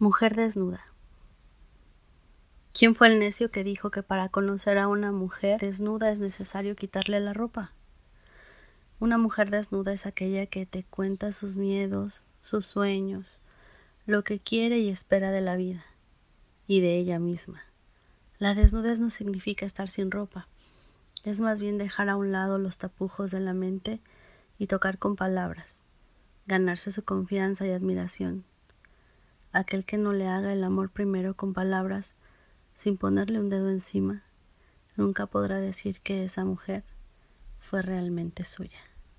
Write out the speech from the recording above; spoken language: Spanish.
Mujer desnuda. ¿Quién fue el necio que dijo que para conocer a una mujer desnuda es necesario quitarle la ropa? Una mujer desnuda es aquella que te cuenta sus miedos, sus sueños, lo que quiere y espera de la vida y de ella misma. La desnudez no significa estar sin ropa, es más bien dejar a un lado los tapujos de la mente y tocar con palabras, ganarse su confianza y admiración aquel que no le haga el amor primero con palabras, sin ponerle un dedo encima, nunca podrá decir que esa mujer fue realmente suya.